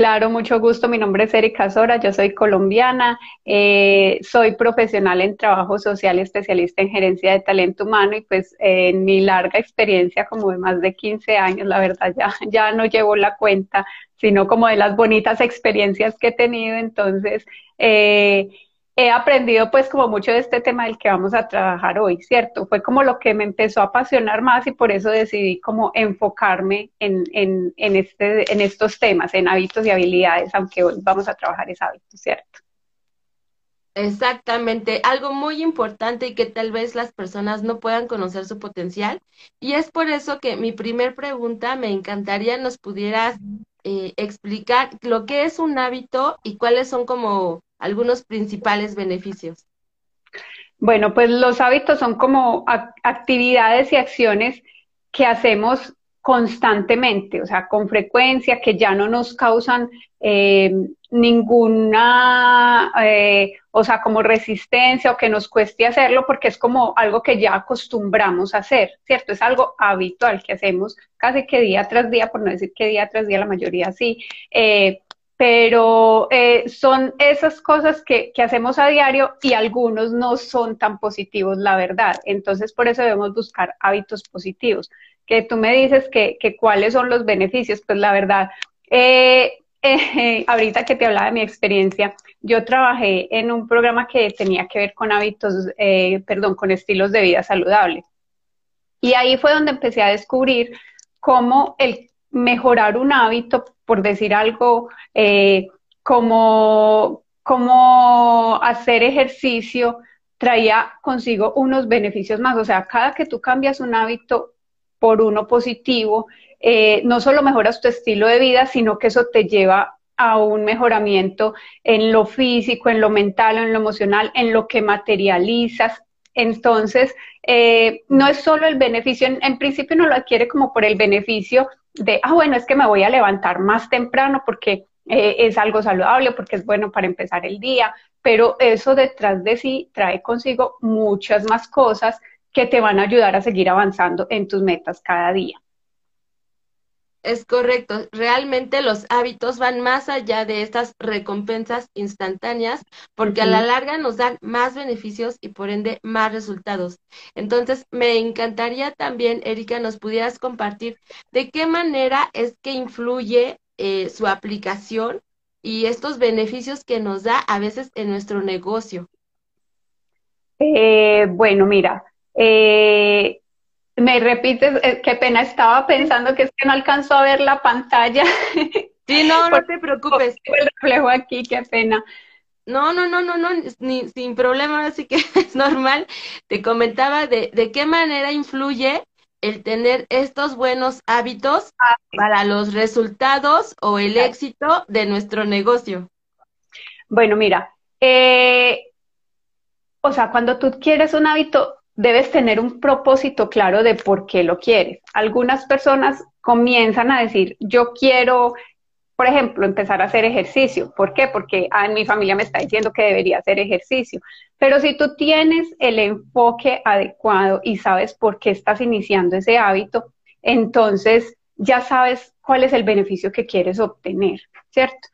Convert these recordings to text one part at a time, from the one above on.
Claro, mucho gusto. Mi nombre es Erika Sora, yo soy colombiana, eh, soy profesional en trabajo social especialista en gerencia de talento humano y pues en mi larga experiencia como de más de 15 años, la verdad ya, ya no llevo la cuenta, sino como de las bonitas experiencias que he tenido. Entonces, eh, he aprendido pues como mucho de este tema del que vamos a trabajar hoy, ¿cierto? Fue como lo que me empezó a apasionar más y por eso decidí como enfocarme en, en, en, este, en estos temas, en hábitos y habilidades, aunque hoy vamos a trabajar ese hábito, ¿cierto? Exactamente, algo muy importante y que tal vez las personas no puedan conocer su potencial. Y es por eso que mi primer pregunta me encantaría nos pudieras eh, explicar lo que es un hábito y cuáles son como algunos principales beneficios? Bueno, pues los hábitos son como actividades y acciones que hacemos constantemente, o sea, con frecuencia, que ya no nos causan eh, ninguna, eh, o sea, como resistencia o que nos cueste hacerlo, porque es como algo que ya acostumbramos a hacer, ¿cierto? Es algo habitual que hacemos casi que día tras día, por no decir que día tras día, la mayoría sí. Eh, pero eh, son esas cosas que, que, hacemos a diario y algunos no son tan positivos, la verdad. Entonces, por eso debemos buscar hábitos positivos. Que tú me dices que, que cuáles son los beneficios, pues la verdad, eh, eh, ahorita que te hablaba de mi experiencia, yo trabajé en un programa que tenía que ver con hábitos, perdón, con estilos de vida saludable. Y ahí fue donde empecé a descubrir cómo el mejorar un hábito, por decir algo, eh, como, como hacer ejercicio, traía consigo unos beneficios más. O sea, cada que tú cambias un hábito por uno positivo, eh, no solo mejoras tu estilo de vida, sino que eso te lleva a un mejoramiento en lo físico, en lo mental, en lo emocional, en lo que materializas. Entonces, eh, no es solo el beneficio, en, principio no lo adquiere como por el beneficio de, ah, bueno, es que me voy a levantar más temprano porque eh, es algo saludable, porque es bueno para empezar el día, pero eso detrás de sí trae consigo muchas más cosas que te van a ayudar a seguir avanzando en tus metas cada día. Es correcto, realmente los hábitos van más allá de estas recompensas instantáneas porque a la larga nos dan más beneficios y por ende más resultados. Entonces, me encantaría también, Erika, nos pudieras compartir de qué manera es que influye eh, su aplicación y estos beneficios que nos da a veces en nuestro negocio. Eh, bueno, mira, eh, me repites, eh, qué pena, estaba pensando que es que no alcanzó a ver la pantalla. Sí, no, no te preocupes. El reflejo aquí, qué pena. No, no, no, no, no, ni, sin problema, así que es normal. Te comentaba de, de qué manera influye el tener estos buenos hábitos ah, para los resultados o el éxito de nuestro negocio. Bueno, mira, eh, o sea, cuando tú quieres un hábito, debes tener un propósito claro de por qué lo quieres. Algunas personas comienzan a decir, yo quiero, por ejemplo, empezar a hacer ejercicio. ¿Por qué? Porque ah, mi familia me está diciendo que debería hacer ejercicio. Pero si tú tienes el enfoque adecuado y sabes por qué estás iniciando ese hábito, entonces ya sabes cuál es el beneficio que quieres obtener, ¿cierto?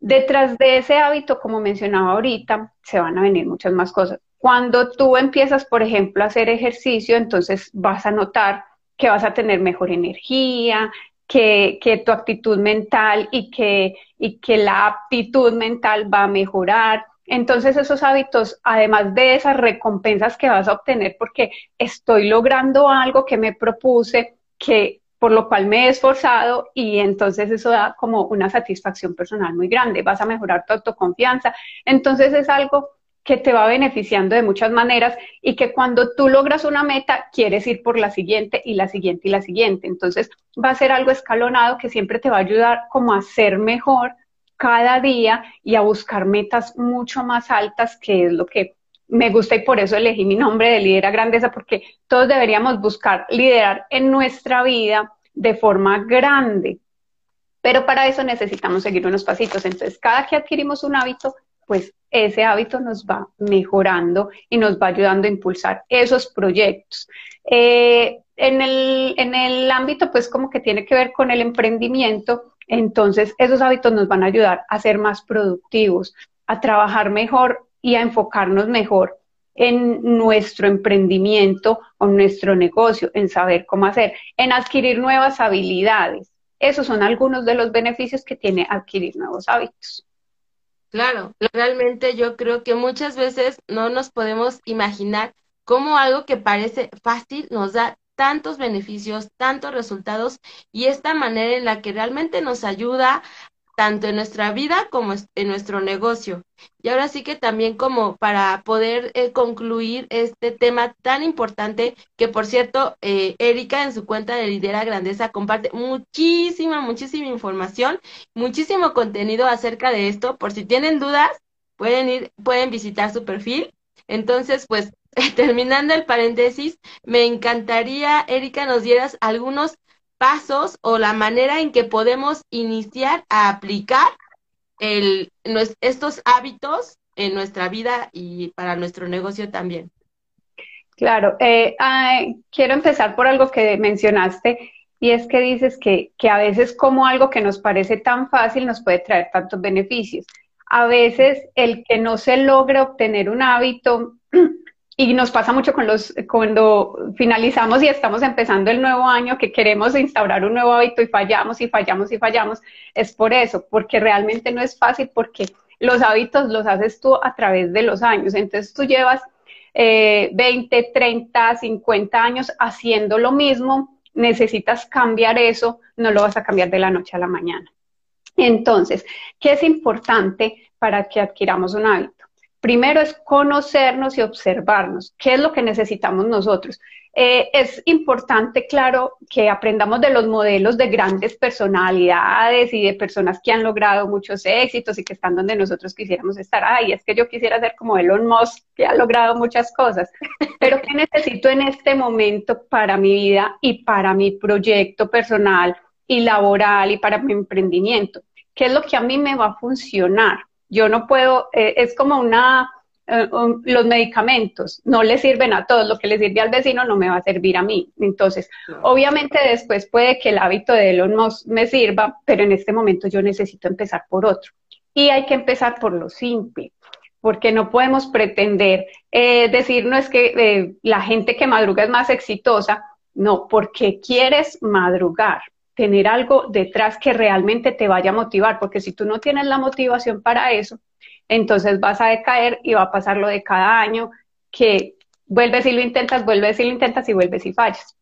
Detrás de ese hábito, como mencionaba ahorita, se van a venir muchas más cosas. Cuando tú empiezas, por ejemplo, a hacer ejercicio, entonces vas a notar que vas a tener mejor energía, que, tu actitud mental y que, y que la aptitud mental va a mejorar. Entonces esos hábitos, además de esas recompensas que vas a obtener porque estoy logrando algo que me propuse, que por lo cual me he esforzado y entonces eso da como una satisfacción personal muy grande, vas a mejorar tu autoconfianza. Entonces es algo que te va beneficiando de muchas maneras y que cuando tú logras una meta, quieres ir por la siguiente y la siguiente y la siguiente. Entonces va a ser algo escalonado que siempre te va a ayudar como a ser mejor cada día y a buscar metas mucho más altas, que es lo que me gusta y por eso elegí mi nombre de Lidera Grandeza, porque todos deberíamos buscar liderar en nuestra vida de forma grande. Pero para eso necesitamos seguir unos pasitos. Entonces, cada que adquirimos un hábito, pues ese hábito nos va mejorando y nos va ayudando a impulsar esos proyectos. Eh, en, el, en el ámbito, pues como que tiene que ver con el emprendimiento, Entonces, esos hábitos nos van a ayudar a ser más productivos, a trabajar mejor y a enfocarnos mejor en nuestro emprendimiento o nuestro negocio, en saber cómo hacer, en adquirir nuevas habilidades. Esos son algunos de los beneficios que tiene adquirir nuevos hábitos. Claro, realmente yo creo que muchas veces no nos podemos imaginar cómo algo que parece fácil nos da tantos beneficios, tantos resultados y esta manera en la que realmente nos ayuda tanto en nuestra vida como en nuestro negocio. Y ahora sí que también como para poder eh, concluir este tema tan importante, que por cierto, eh, Erika en su cuenta de Lidera Grandeza comparte muchísima, muchísima información, muchísimo contenido acerca de esto. Por si tienen dudas, pueden ir, pueden visitar su perfil. Entonces, pues terminando el paréntesis, me encantaría, Erika, nos dieras algunos pasos o la manera en que podemos iniciar a aplicar el, estos hábitos en nuestra vida y para nuestro negocio también. Claro, eh, quiero empezar por algo que mencionaste y es que dices que, que a veces como algo que nos parece tan fácil nos puede traer tantos beneficios. A veces el que no se logre obtener un hábito y nos pasa mucho con los, cuando finalizamos y estamos empezando el nuevo año, que queremos instaurar un nuevo hábito y fallamos y fallamos y fallamos, es por eso, porque realmente no es fácil, porque los hábitos los haces tú a través de los años. Entonces tú llevas eh, 20, 30, 50 años haciendo lo mismo, necesitas cambiar eso, no lo vas a cambiar de la noche a la mañana. Entonces, ¿qué es importante para que adquiramos un hábito? Primero es conocernos y observarnos. ¿Qué es lo que necesitamos nosotros? Eh, es importante, claro, que aprendamos de los modelos de grandes personalidades y de personas que han logrado muchos éxitos y que están donde nosotros quisiéramos estar. Ay, es que yo quisiera ser como Elon Musk, que ha logrado muchas cosas. Pero ¿qué necesito en este momento para mi vida y para mi proyecto personal y laboral y para mi emprendimiento? ¿Qué es lo que a mí me va a funcionar? Yo no puedo, eh, es como una, eh, los medicamentos no le sirven a todos, lo que le sirve al vecino no me va a servir a mí. Entonces, obviamente después puede que el hábito de Elon Musk me sirva, pero en este momento yo necesito empezar por otro. Y hay que empezar por lo simple, porque no podemos pretender eh, decir, no es que la gente que madruga es más exitosa, no, porque quieres madrugar tener algo detrás que realmente te vaya a motivar, porque si tú no tienes la motivación para eso, entonces vas a decaer y va a pasar lo de cada año, que vuelves y lo intentas, vuelves y lo intentas y vuelves y fallas.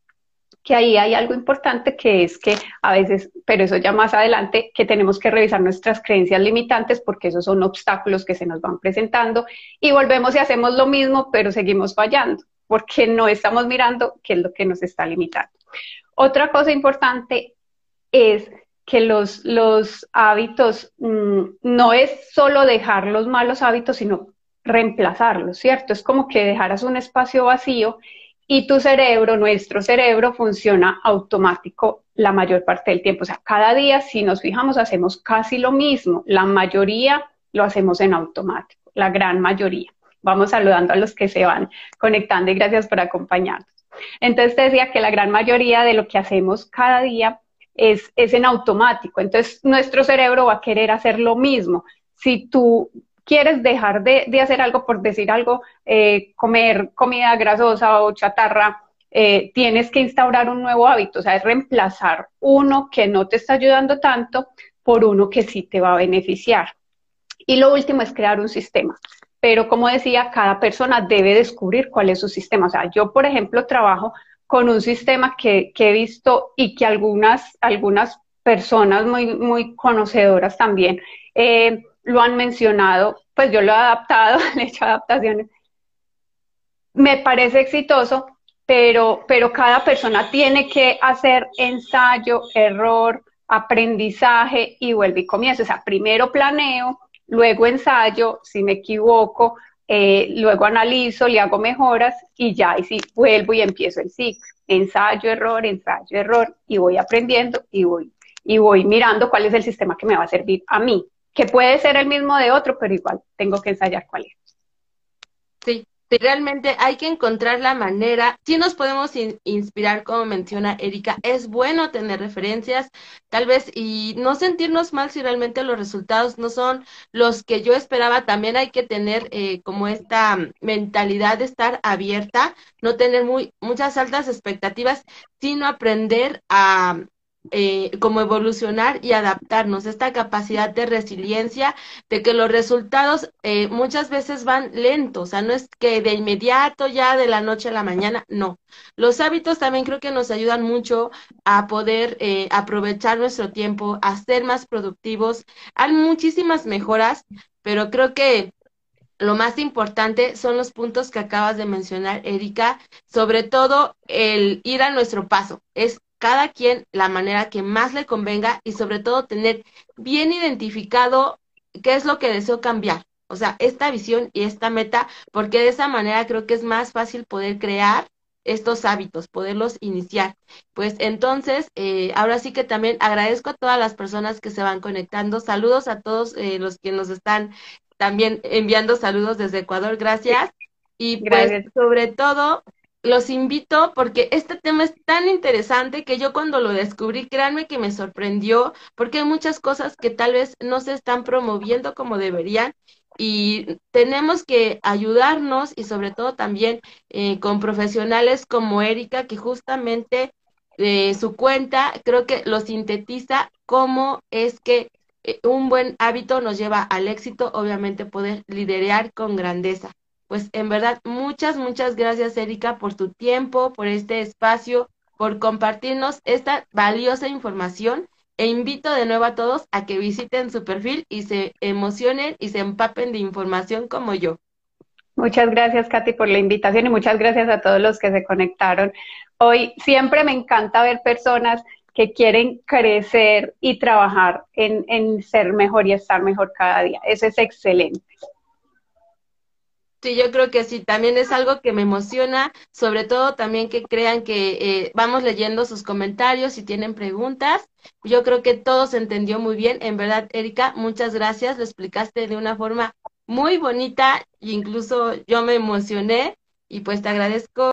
Que ahí hay algo importante que es que a veces, pero eso ya más adelante, que tenemos que revisar nuestras creencias limitantes porque esos son obstáculos que se nos van presentando y volvemos y hacemos lo mismo, pero seguimos fallando porque no estamos mirando qué es lo que nos está limitando. Otra cosa importante es que los, los hábitos mm, no es solo dejar los malos hábitos, sino reemplazarlos, ¿cierto? Es como que dejaras un espacio vacío y tu cerebro, nuestro cerebro, funciona automático la mayor parte del tiempo. O sea, cada día, si nos fijamos, hacemos casi lo mismo. La mayoría lo hacemos en automático, la gran mayoría. Vamos saludando a los que se van conectando y gracias por acompañarnos. Entonces te decía que la gran mayoría de lo que hacemos cada día es, es en automático. Entonces, nuestro cerebro va a querer hacer lo mismo. Si tú quieres dejar de, de hacer algo, por decir algo, eh, comer comida grasosa o chatarra, eh, tienes que instaurar un nuevo hábito, o sea, es reemplazar uno que no te está ayudando tanto por uno que sí te va a beneficiar. Y lo último es crear un sistema. Pero como decía, cada persona debe descubrir cuál es su sistema. O sea, yo, por ejemplo, trabajo con un sistema que, he visto y que algunas, algunas personas muy, muy conocedoras también eh, lo han mencionado, pues yo lo he adaptado, he hecho adaptaciones. Me parece exitoso, pero, pero cada persona tiene que hacer ensayo, error, aprendizaje y vuelve y comienza. O sea, primero planeo, luego ensayo, si me equivoco, eh, luego analizo, le hago mejoras y ya, y sí, vuelvo y empiezo el ciclo. Ensayo, error, ensayo, error, y voy aprendiendo y voy, y voy mirando cuál es el sistema que me va a servir a mí, que puede ser el mismo de otro, pero igual tengo que ensayar cuál es. Realmente hay que encontrar la manera, si nos podemos inspirar, como menciona Erika, es bueno tener referencias, tal vez, y no sentirnos mal si realmente los resultados no son los que yo esperaba, también hay que tener eh, como esta mentalidad de estar abierta, no tener muy, muchas altas expectativas, sino aprender a, eh, como evolucionar y adaptarnos, esta capacidad de resiliencia, de que los resultados eh, muchas veces van lentos, o sea, no es que de inmediato, ya de la noche a la mañana, no. Los hábitos también creo que nos ayudan mucho a poder eh, aprovechar nuestro tiempo, a ser más productivos. Hay muchísimas mejoras, pero creo que lo más importante son los puntos que acabas de mencionar, Erika, sobre todo el ir a nuestro paso. Es cada quien la manera que más le convenga y sobre todo tener bien identificado qué es lo que deseo cambiar. O sea, esta visión y esta meta, porque de esa manera creo que es más fácil poder crear estos hábitos, poderlos iniciar. Pues entonces, eh, ahora sí que también agradezco a todas las personas que se van conectando. Saludos a todos eh, los que nos están también enviando saludos desde Ecuador. Gracias. Y pues sobre todo, los invito porque este tema es tan interesante que yo cuando lo descubrí, créanme que me sorprendió porque hay muchas cosas que tal vez no se están promoviendo como deberían y tenemos que ayudarnos y sobre todo también eh, con profesionales como Erika que justamente eh, su cuenta creo que lo sintetiza cómo es que eh, un buen hábito nos lleva al éxito, obviamente poder liderar con grandeza. Pues en verdad, muchas, muchas gracias, Erika, por tu tiempo, por este espacio, por compartirnos esta valiosa información. E invito de nuevo a todos a que visiten su perfil y se emocionen y se empapen de información como yo. Muchas gracias, Katy, por la invitación y muchas gracias a todos los que se conectaron. Hoy siempre me encanta ver personas que quieren crecer y trabajar en, en ser mejor y estar mejor cada día. Eso es excelente. Sí, yo creo que sí, también es algo que me emociona, sobre todo también que crean que eh, vamos leyendo sus comentarios, si tienen preguntas. Yo creo que todo se entendió muy bien. En verdad, Erika, muchas gracias, lo explicaste de una forma muy bonita e incluso yo me emocioné y pues te agradezco.